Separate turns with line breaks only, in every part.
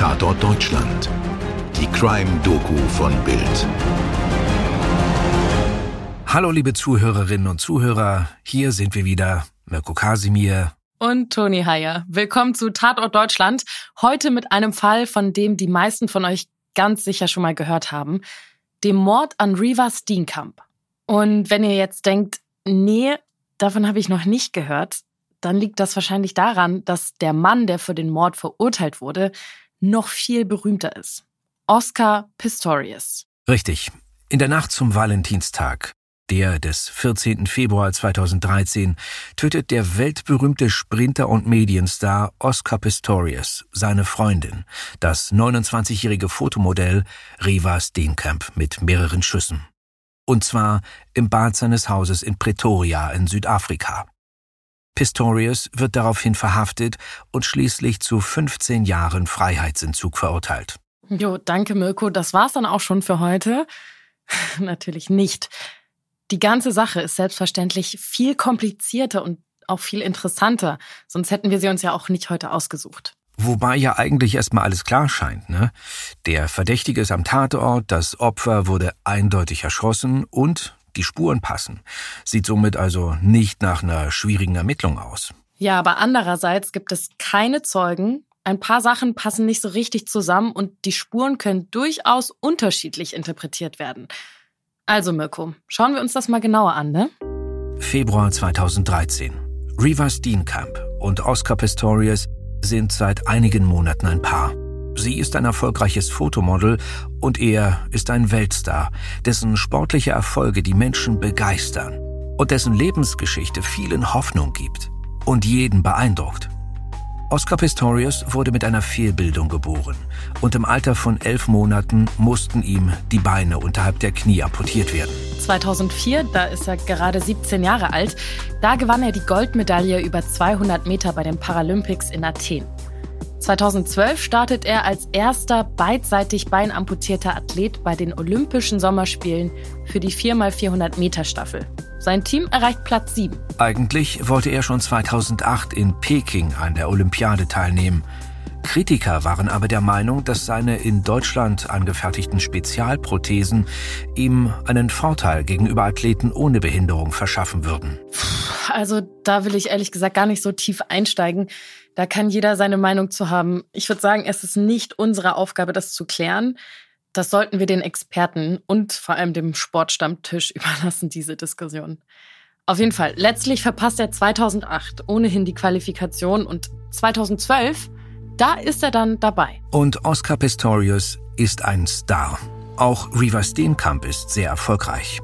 Tatort Deutschland. Die Crime-Doku von Bild.
Hallo liebe Zuhörerinnen und Zuhörer, hier sind wir wieder, Mirko Kasimir
und Toni Heyer. Willkommen zu Tatort Deutschland. Heute mit einem Fall, von dem die meisten von euch ganz sicher schon mal gehört haben. Dem Mord an Reva Steenkamp. Und wenn ihr jetzt denkt, nee, davon habe ich noch nicht gehört, dann liegt das wahrscheinlich daran, dass der Mann, der für den Mord verurteilt wurde, noch viel berühmter ist. Oscar Pistorius.
Richtig. In der Nacht zum Valentinstag, der des 14. Februar 2013, tötet der weltberühmte Sprinter und Medienstar Oscar Pistorius seine Freundin, das 29-jährige Fotomodell Reva Steenkamp mit mehreren Schüssen. Und zwar im Bad seines Hauses in Pretoria in Südafrika. Pistorius wird daraufhin verhaftet und schließlich zu 15 Jahren Freiheitsentzug verurteilt.
Jo, danke Mirko, das war's dann auch schon für heute. Natürlich nicht. Die ganze Sache ist selbstverständlich viel komplizierter und auch viel interessanter, sonst hätten wir sie uns ja auch nicht heute ausgesucht.
Wobei ja eigentlich erstmal alles klar scheint, ne? Der Verdächtige ist am Tatort, das Opfer wurde eindeutig erschossen und die Spuren passen. Sieht somit also nicht nach einer schwierigen Ermittlung aus.
Ja, aber andererseits gibt es keine Zeugen. Ein paar Sachen passen nicht so richtig zusammen und die Spuren können durchaus unterschiedlich interpretiert werden. Also Mirko, schauen wir uns das mal genauer an, ne?
Februar 2013. Reva Steenkamp und Oscar Pistorius sind seit einigen Monaten ein Paar. Sie ist ein erfolgreiches Fotomodel und er ist ein Weltstar, dessen sportliche Erfolge die Menschen begeistern und dessen Lebensgeschichte vielen Hoffnung gibt und jeden beeindruckt. Oscar Pistorius wurde mit einer Fehlbildung geboren und im Alter von elf Monaten mussten ihm die Beine unterhalb der Knie amputiert werden.
2004, da ist er gerade 17 Jahre alt, da gewann er die Goldmedaille über 200 Meter bei den Paralympics in Athen. 2012 startet er als erster beidseitig beinamputierter Athlet bei den Olympischen Sommerspielen für die 4x400 Meter Staffel. Sein Team erreicht Platz 7.
Eigentlich wollte er schon 2008 in Peking an der Olympiade teilnehmen. Kritiker waren aber der Meinung, dass seine in Deutschland angefertigten Spezialprothesen ihm einen Vorteil gegenüber Athleten ohne Behinderung verschaffen würden.
Also da will ich ehrlich gesagt gar nicht so tief einsteigen. Da kann jeder seine Meinung zu haben. Ich würde sagen, es ist nicht unsere Aufgabe, das zu klären. Das sollten wir den Experten und vor allem dem Sportstammtisch überlassen, diese Diskussion. Auf jeden Fall, letztlich verpasst er 2008 ohnehin die Qualifikation und 2012, da ist er dann dabei.
Und Oscar Pistorius ist ein Star. Auch Reva Steenkamp ist sehr erfolgreich.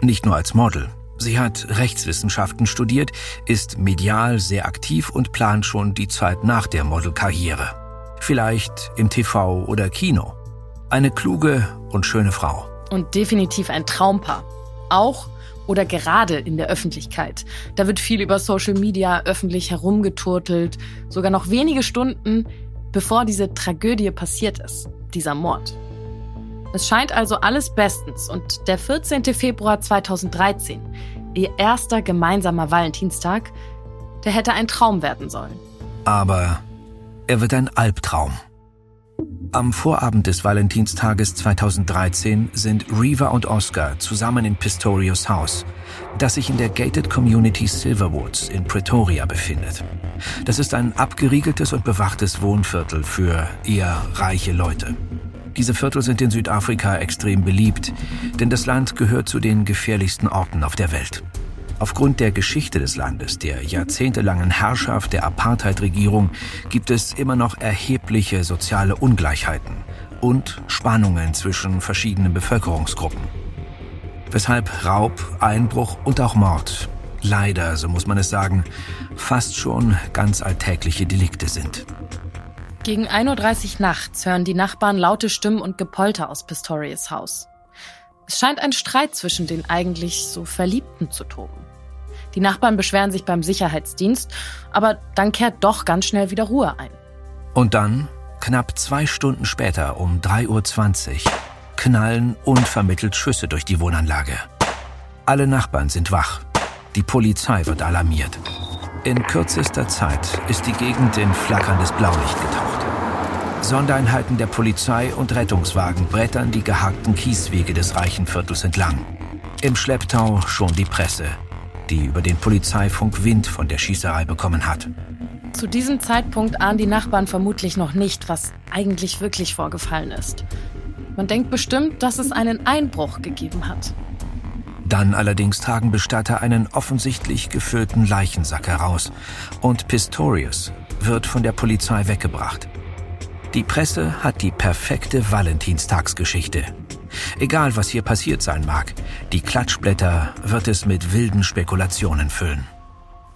Nicht nur als Model, Sie hat Rechtswissenschaften studiert, ist medial sehr aktiv und plant schon die Zeit nach der Modelkarriere. Vielleicht im TV oder Kino. Eine kluge und schöne Frau.
Und definitiv ein Traumpaar. Auch oder gerade in der Öffentlichkeit. Da wird viel über Social Media öffentlich herumgeturtelt, sogar noch wenige Stunden bevor diese Tragödie passiert ist, dieser Mord. Es scheint also alles bestens und der 14. Februar 2013, ihr erster gemeinsamer Valentinstag, der hätte ein Traum werden sollen.
Aber er wird ein Albtraum. Am Vorabend des Valentinstages 2013 sind Reva und Oscar zusammen in Pistorius Haus, das sich in der Gated Community Silverwoods in Pretoria befindet. Das ist ein abgeriegeltes und bewachtes Wohnviertel für eher reiche Leute. Diese Viertel sind in Südafrika extrem beliebt, denn das Land gehört zu den gefährlichsten Orten auf der Welt. Aufgrund der Geschichte des Landes, der jahrzehntelangen Herrschaft der Apartheid-Regierung, gibt es immer noch erhebliche soziale Ungleichheiten und Spannungen zwischen verschiedenen Bevölkerungsgruppen. Weshalb Raub, Einbruch und auch Mord leider, so muss man es sagen, fast schon ganz alltägliche Delikte sind.
Gegen 1.30 Uhr nachts hören die Nachbarn laute Stimmen und Gepolter aus Pistorius Haus. Es scheint ein Streit zwischen den eigentlich so Verliebten zu toben. Die Nachbarn beschweren sich beim Sicherheitsdienst, aber dann kehrt doch ganz schnell wieder Ruhe ein.
Und dann, knapp zwei Stunden später um 3.20 Uhr, knallen unvermittelt Schüsse durch die Wohnanlage. Alle Nachbarn sind wach. Die Polizei wird alarmiert. In kürzester Zeit ist die Gegend in flackerndes Blaulicht getaucht. Sondereinheiten der Polizei und Rettungswagen brettern die geharkten Kieswege des reichen Viertels entlang. Im Schlepptau schon die Presse, die über den Polizeifunk Wind von der Schießerei bekommen hat.
Zu diesem Zeitpunkt ahnen die Nachbarn vermutlich noch nicht, was eigentlich wirklich vorgefallen ist. Man denkt bestimmt, dass es einen Einbruch gegeben hat.
Dann allerdings tragen Bestatter einen offensichtlich gefüllten Leichensack heraus und Pistorius wird von der Polizei weggebracht. Die Presse hat die perfekte Valentinstagsgeschichte. Egal, was hier passiert sein mag, die Klatschblätter wird es mit wilden Spekulationen füllen.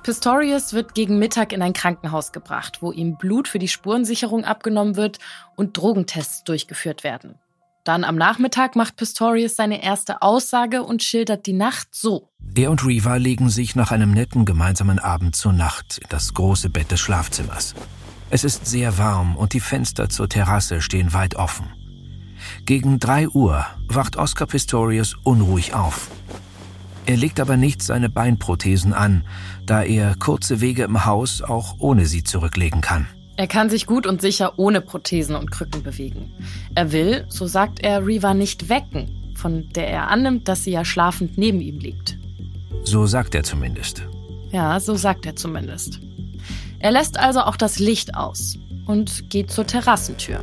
Pistorius wird gegen Mittag in ein Krankenhaus gebracht, wo ihm Blut für die Spurensicherung abgenommen wird und Drogentests durchgeführt werden. Dann am Nachmittag macht Pistorius seine erste Aussage und schildert die Nacht so.
Er und Reva legen sich nach einem netten gemeinsamen Abend zur Nacht in das große Bett des Schlafzimmers. Es ist sehr warm und die Fenster zur Terrasse stehen weit offen. Gegen drei Uhr wacht Oscar Pistorius unruhig auf. Er legt aber nicht seine Beinprothesen an, da er kurze Wege im Haus auch ohne sie zurücklegen kann.
Er kann sich gut und sicher ohne Prothesen und Krücken bewegen. Er will, so sagt er, Reva nicht wecken, von der er annimmt, dass sie ja schlafend neben ihm liegt.
So sagt er zumindest.
Ja, so sagt er zumindest. Er lässt also auch das Licht aus und geht zur Terrassentür,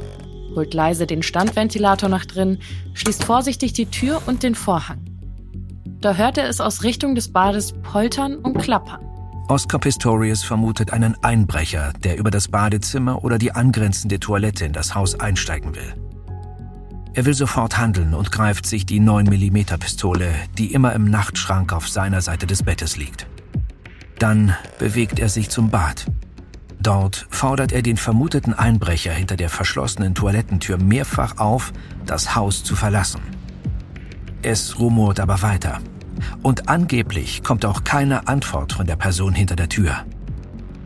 holt leise den Standventilator nach drin, schließt vorsichtig die Tür und den Vorhang. Da hört er es aus Richtung des Bades poltern und klappern.
Oscar Pistorius vermutet einen Einbrecher, der über das Badezimmer oder die angrenzende Toilette in das Haus einsteigen will. Er will sofort handeln und greift sich die 9mm Pistole, die immer im Nachtschrank auf seiner Seite des Bettes liegt. Dann bewegt er sich zum Bad. Dort fordert er den vermuteten Einbrecher hinter der verschlossenen Toilettentür mehrfach auf, das Haus zu verlassen. Es rumort aber weiter. Und angeblich kommt auch keine Antwort von der Person hinter der Tür.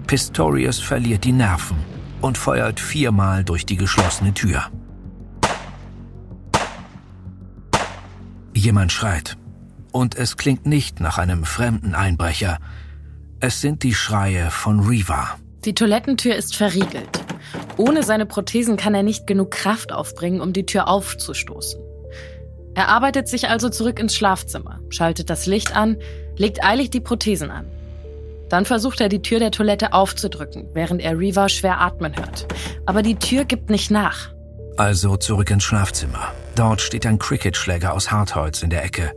Pistorius verliert die Nerven und feuert viermal durch die geschlossene Tür. Jemand schreit. Und es klingt nicht nach einem fremden Einbrecher. Es sind die Schreie von Reva.
Die Toilettentür ist verriegelt. Ohne seine Prothesen kann er nicht genug Kraft aufbringen, um die Tür aufzustoßen. Er arbeitet sich also zurück ins Schlafzimmer, schaltet das Licht an, legt eilig die Prothesen an. Dann versucht er die Tür der Toilette aufzudrücken, während er Reva schwer atmen hört. Aber die Tür gibt nicht nach.
Also zurück ins Schlafzimmer. Dort steht ein Cricketschläger aus Hartholz in der Ecke.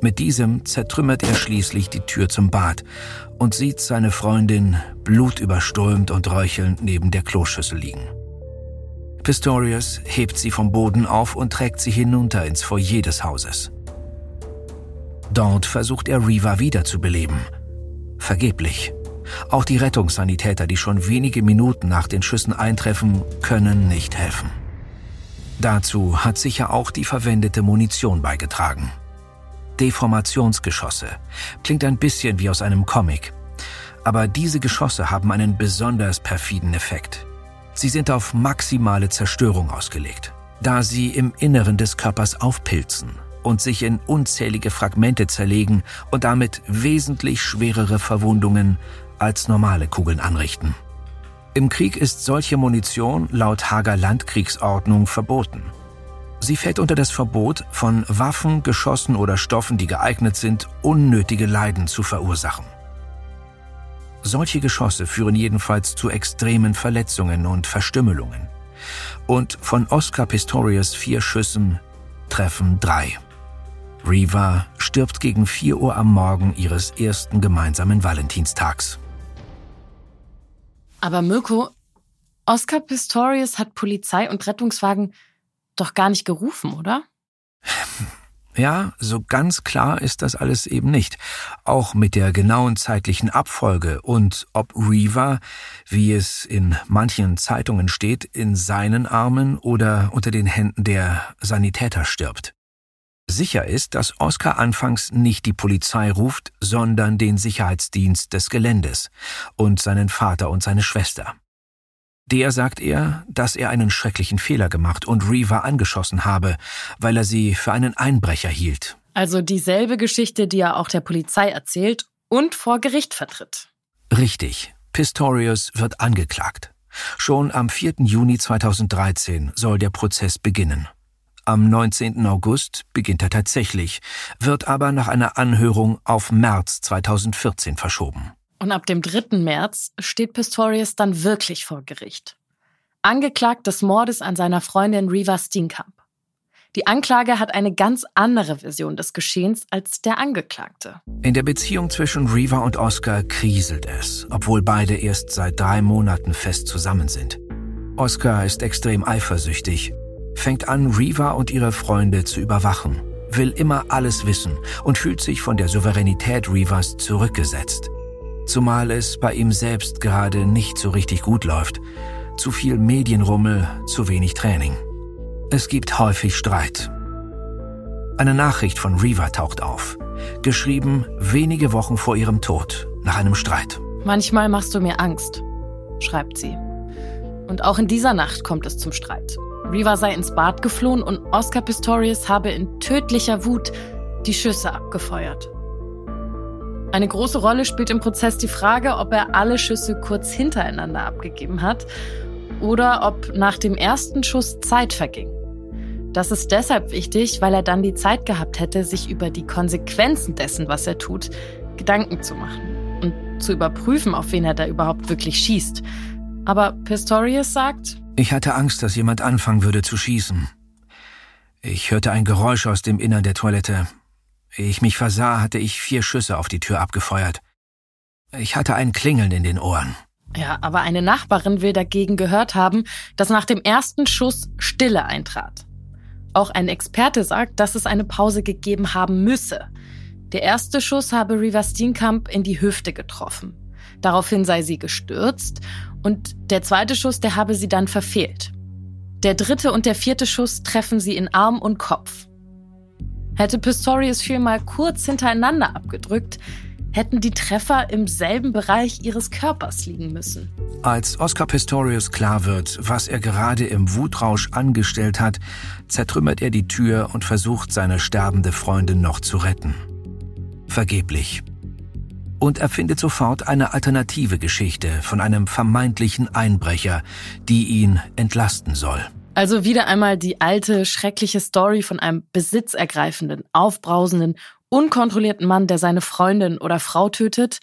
Mit diesem zertrümmert er schließlich die Tür zum Bad und sieht seine Freundin blutüberströmt und röchelnd neben der Kloschüssel liegen. Pistorius hebt sie vom Boden auf und trägt sie hinunter ins Foyer des Hauses. Dort versucht er Reva wiederzubeleben. Vergeblich. Auch die Rettungssanitäter, die schon wenige Minuten nach den Schüssen eintreffen, können nicht helfen. Dazu hat sicher auch die verwendete Munition beigetragen. Deformationsgeschosse. Klingt ein bisschen wie aus einem Comic. Aber diese Geschosse haben einen besonders perfiden Effekt. Sie sind auf maximale Zerstörung ausgelegt, da sie im Inneren des Körpers aufpilzen und sich in unzählige Fragmente zerlegen und damit wesentlich schwerere Verwundungen als normale Kugeln anrichten. Im Krieg ist solche Munition laut Hager Landkriegsordnung verboten. Sie fällt unter das Verbot, von Waffen, Geschossen oder Stoffen, die geeignet sind, unnötige Leiden zu verursachen. Solche Geschosse führen jedenfalls zu extremen Verletzungen und Verstümmelungen. Und von Oscar Pistorius vier Schüssen treffen drei. Reva stirbt gegen 4 Uhr am Morgen ihres ersten gemeinsamen Valentinstags.
Aber Mirko, Oscar Pistorius hat Polizei und Rettungswagen doch gar nicht gerufen, oder?
Ja, so ganz klar ist das alles eben nicht. Auch mit der genauen zeitlichen Abfolge und ob Reaver, wie es in manchen Zeitungen steht, in seinen Armen oder unter den Händen der Sanitäter stirbt. Sicher ist, dass Oscar anfangs nicht die Polizei ruft, sondern den Sicherheitsdienst des Geländes und seinen Vater und seine Schwester. Der sagt er, dass er einen schrecklichen Fehler gemacht und Reva angeschossen habe, weil er sie für einen Einbrecher hielt.
Also dieselbe Geschichte, die er auch der Polizei erzählt und vor Gericht vertritt.
Richtig. Pistorius wird angeklagt. Schon am 4. Juni 2013 soll der Prozess beginnen. Am 19. August beginnt er tatsächlich, wird aber nach einer Anhörung auf März 2014 verschoben.
Und ab dem 3. März steht Pistorius dann wirklich vor Gericht. Angeklagt des Mordes an seiner Freundin Reva Steenkamp. Die Anklage hat eine ganz andere Version des Geschehens als der Angeklagte.
In der Beziehung zwischen Reva und Oscar kriselt es, obwohl beide erst seit drei Monaten fest zusammen sind. Oscar ist extrem eifersüchtig, fängt an, Reva und ihre Freunde zu überwachen, will immer alles wissen und fühlt sich von der Souveränität Revas zurückgesetzt. Zumal es bei ihm selbst gerade nicht so richtig gut läuft. Zu viel Medienrummel, zu wenig Training. Es gibt häufig Streit. Eine Nachricht von Reva taucht auf, geschrieben wenige Wochen vor ihrem Tod, nach einem Streit.
Manchmal machst du mir Angst, schreibt sie. Und auch in dieser Nacht kommt es zum Streit. Reva sei ins Bad geflohen und Oscar Pistorius habe in tödlicher Wut die Schüsse abgefeuert. Eine große Rolle spielt im Prozess die Frage, ob er alle Schüsse kurz hintereinander abgegeben hat oder ob nach dem ersten Schuss Zeit verging. Das ist deshalb wichtig, weil er dann die Zeit gehabt hätte, sich über die Konsequenzen dessen, was er tut, Gedanken zu machen und zu überprüfen, auf wen er da überhaupt wirklich schießt. Aber Pistorius sagt,
ich hatte Angst, dass jemand anfangen würde zu schießen. Ich hörte ein Geräusch aus dem Innern der Toilette. Ehe ich mich versah, hatte ich vier Schüsse auf die Tür abgefeuert. Ich hatte ein Klingeln in den Ohren.
Ja, aber eine Nachbarin will dagegen gehört haben, dass nach dem ersten Schuss Stille eintrat. Auch ein Experte sagt, dass es eine Pause gegeben haben müsse. Der erste Schuss habe Riva Steenkamp in die Hüfte getroffen. Daraufhin sei sie gestürzt und der zweite Schuss, der habe sie dann verfehlt. Der dritte und der vierte Schuss treffen sie in Arm und Kopf. Hätte Pistorius viermal kurz hintereinander abgedrückt, hätten die Treffer im selben Bereich ihres Körpers liegen müssen.
Als Oscar Pistorius klar wird, was er gerade im Wutrausch angestellt hat, zertrümmert er die Tür und versucht, seine sterbende Freundin noch zu retten. Vergeblich. Und er findet sofort eine alternative Geschichte von einem vermeintlichen Einbrecher, die ihn entlasten soll.
Also wieder einmal die alte, schreckliche Story von einem besitzergreifenden, aufbrausenden, unkontrollierten Mann, der seine Freundin oder Frau tötet.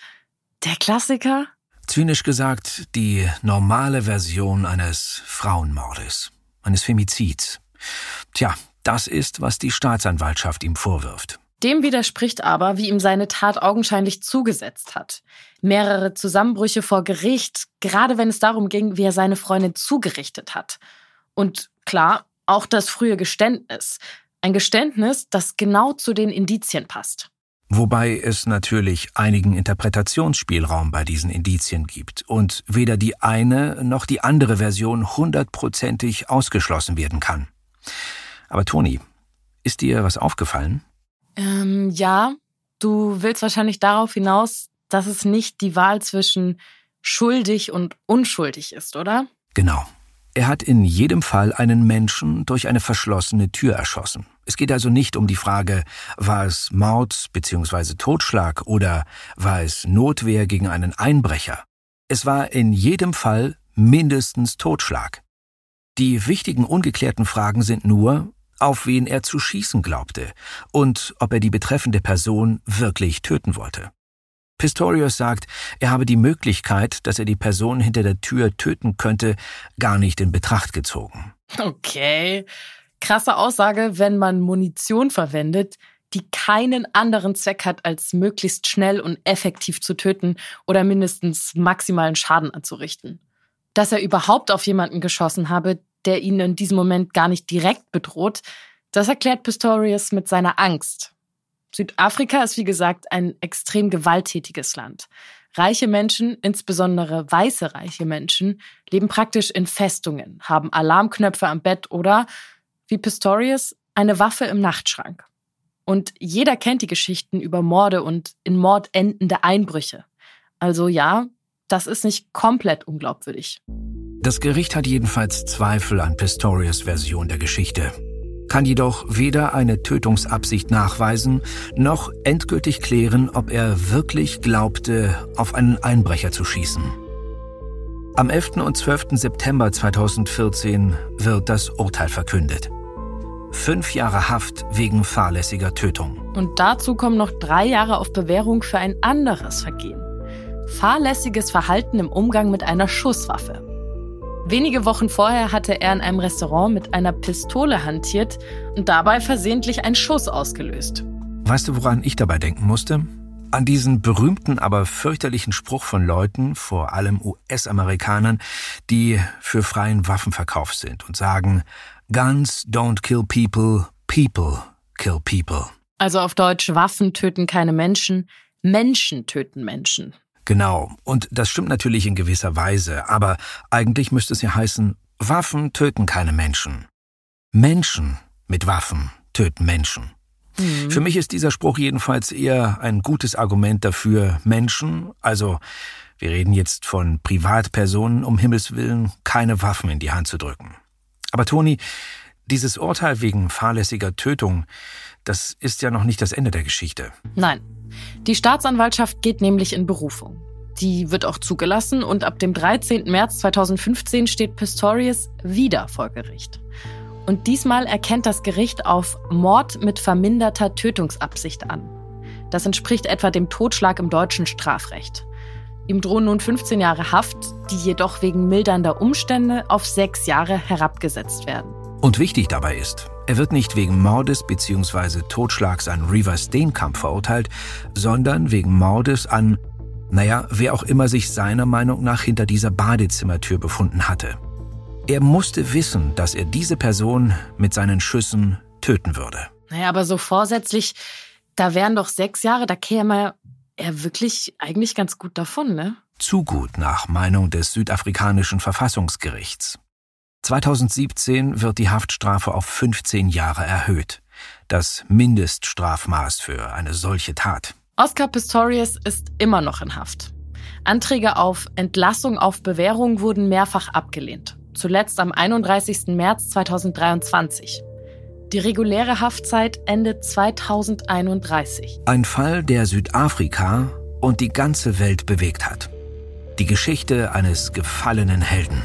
Der Klassiker?
Zynisch gesagt, die normale Version eines Frauenmordes, eines Femizids. Tja, das ist, was die Staatsanwaltschaft ihm vorwirft.
Dem widerspricht aber, wie ihm seine Tat augenscheinlich zugesetzt hat. Mehrere Zusammenbrüche vor Gericht, gerade wenn es darum ging, wie er seine Freundin zugerichtet hat. Und klar, auch das frühe Geständnis. Ein Geständnis, das genau zu den Indizien passt.
Wobei es natürlich einigen Interpretationsspielraum bei diesen Indizien gibt und weder die eine noch die andere Version hundertprozentig ausgeschlossen werden kann. Aber Toni, ist dir was aufgefallen?
Ähm, ja, du willst wahrscheinlich darauf hinaus, dass es nicht die Wahl zwischen schuldig und unschuldig ist, oder?
Genau. Er hat in jedem Fall einen Menschen durch eine verschlossene Tür erschossen. Es geht also nicht um die Frage, war es Mord bzw. Totschlag oder war es Notwehr gegen einen Einbrecher. Es war in jedem Fall mindestens Totschlag. Die wichtigen ungeklärten Fragen sind nur, auf wen er zu schießen glaubte und ob er die betreffende Person wirklich töten wollte. Pistorius sagt, er habe die Möglichkeit, dass er die Person hinter der Tür töten könnte, gar nicht in Betracht gezogen.
Okay. Krasse Aussage, wenn man Munition verwendet, die keinen anderen Zweck hat, als möglichst schnell und effektiv zu töten oder mindestens maximalen Schaden anzurichten. Dass er überhaupt auf jemanden geschossen habe, der ihn in diesem Moment gar nicht direkt bedroht, das erklärt Pistorius mit seiner Angst. Südafrika ist wie gesagt ein extrem gewalttätiges Land. Reiche Menschen, insbesondere weiße reiche Menschen, leben praktisch in Festungen, haben Alarmknöpfe am Bett oder, wie Pistorius, eine Waffe im Nachtschrank. Und jeder kennt die Geschichten über Morde und in Mord endende Einbrüche. Also ja, das ist nicht komplett unglaubwürdig.
Das Gericht hat jedenfalls Zweifel an Pistorius Version der Geschichte, kann jedoch weder eine Tötungsabsicht nachweisen, noch endgültig klären, ob er wirklich glaubte, auf einen Einbrecher zu schießen. Am 11. und 12. September 2014 wird das Urteil verkündet. Fünf Jahre Haft wegen fahrlässiger Tötung.
Und dazu kommen noch drei Jahre auf Bewährung für ein anderes Vergehen. Fahrlässiges Verhalten im Umgang mit einer Schusswaffe. Wenige Wochen vorher hatte er in einem Restaurant mit einer Pistole hantiert und dabei versehentlich einen Schuss ausgelöst.
Weißt du, woran ich dabei denken musste? An diesen berühmten, aber fürchterlichen Spruch von Leuten, vor allem US-Amerikanern, die für freien Waffenverkauf sind und sagen, Guns don't kill people, people kill people.
Also auf Deutsch, Waffen töten keine Menschen, Menschen töten Menschen.
Genau, und das stimmt natürlich in gewisser Weise, aber eigentlich müsste es ja heißen, Waffen töten keine Menschen. Menschen mit Waffen töten Menschen. Mhm. Für mich ist dieser Spruch jedenfalls eher ein gutes Argument dafür, Menschen, also wir reden jetzt von Privatpersonen, um Himmels willen, keine Waffen in die Hand zu drücken. Aber Toni, dieses Urteil wegen fahrlässiger Tötung, das ist ja noch nicht das Ende der Geschichte.
Nein, die Staatsanwaltschaft geht nämlich in Berufung. Die wird auch zugelassen und ab dem 13. März 2015 steht Pistorius wieder vor Gericht. Und diesmal erkennt das Gericht auf Mord mit verminderter Tötungsabsicht an. Das entspricht etwa dem Totschlag im deutschen Strafrecht. Ihm drohen nun 15 Jahre Haft, die jedoch wegen mildernder Umstände auf sechs Jahre herabgesetzt werden.
Und wichtig dabei ist, er wird nicht wegen Mordes bzw. Totschlags an Reaver Steenkamp verurteilt, sondern wegen Mordes an, naja, wer auch immer sich seiner Meinung nach hinter dieser Badezimmertür befunden hatte. Er musste wissen, dass er diese Person mit seinen Schüssen töten würde.
Naja, aber so vorsätzlich, da wären doch sechs Jahre, da käme er wirklich eigentlich ganz gut davon, ne?
Zu gut nach Meinung des südafrikanischen Verfassungsgerichts. 2017 wird die Haftstrafe auf 15 Jahre erhöht. Das Mindeststrafmaß für eine solche Tat.
Oscar Pistorius ist immer noch in Haft. Anträge auf Entlassung auf Bewährung wurden mehrfach abgelehnt. Zuletzt am 31. März 2023. Die reguläre Haftzeit endet 2031.
Ein Fall, der Südafrika und die ganze Welt bewegt hat. Die Geschichte eines gefallenen Helden.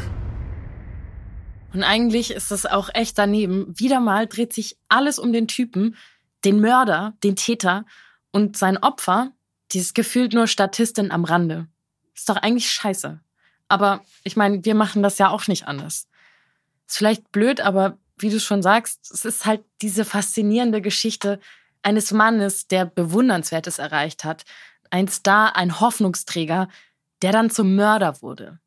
Und eigentlich ist es auch echt daneben. Wieder mal dreht sich alles um den Typen, den Mörder, den Täter und sein Opfer, dieses gefühlt nur Statistin am Rande. Ist doch eigentlich scheiße. Aber ich meine, wir machen das ja auch nicht anders. Ist vielleicht blöd, aber wie du schon sagst, es ist halt diese faszinierende Geschichte eines Mannes, der Bewundernswertes erreicht hat. Ein Star, ein Hoffnungsträger, der dann zum Mörder wurde.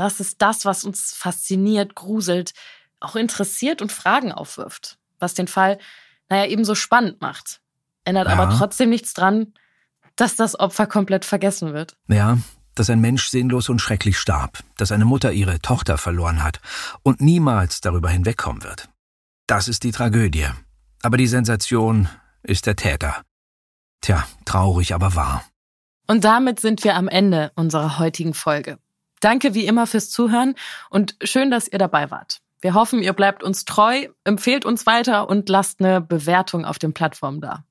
Das ist das, was uns fasziniert, gruselt, auch interessiert und Fragen aufwirft. Was den Fall, naja, eben so spannend macht. Ändert ja. aber trotzdem nichts dran, dass das Opfer komplett vergessen wird.
Ja, dass ein Mensch sinnlos und schrecklich starb, dass eine Mutter ihre Tochter verloren hat und niemals darüber hinwegkommen wird. Das ist die Tragödie. Aber die Sensation ist der Täter. Tja, traurig, aber wahr.
Und damit sind wir am Ende unserer heutigen Folge. Danke wie immer fürs Zuhören und schön, dass ihr dabei wart. Wir hoffen, ihr bleibt uns treu, empfehlt uns weiter und lasst eine Bewertung auf den Plattformen da.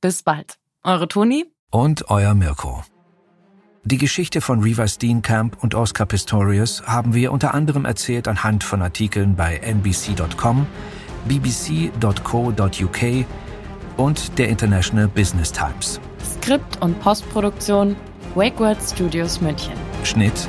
Bis bald. Eure Toni
und euer Mirko. Die Geschichte von Reva Steenkamp und Oscar Pistorius haben wir unter anderem erzählt anhand von Artikeln bei nbc.com, bbc.co.uk und der International Business Times.
Skript und Postproduktion Wakeword Studios München.
Schnitt